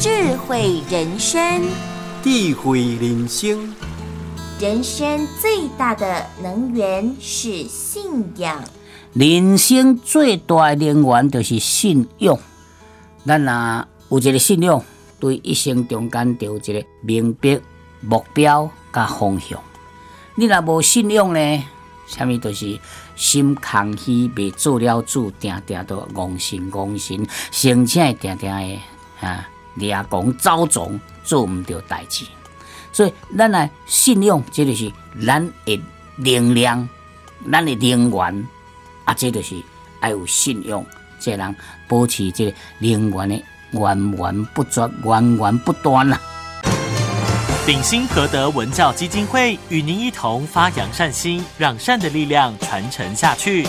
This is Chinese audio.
智慧人生，智慧人生。人生最大的能源是信仰。人生最大的能源就是信用。咱若有一个信用，对一生中间有一个明白目标甲方向。你若无信用呢，啥物都是心空虚，未做了主，定定都妄心妄心，生气定定的啊。也讲遭总做唔到代志，所以咱来信用，这就是咱的能量，咱的能源啊，这就是爱有信用，这人保持这个能源的源源不绝、源源不断啊。鼎新和德文教基金会与您一同发扬善心，让善的力量传承下去。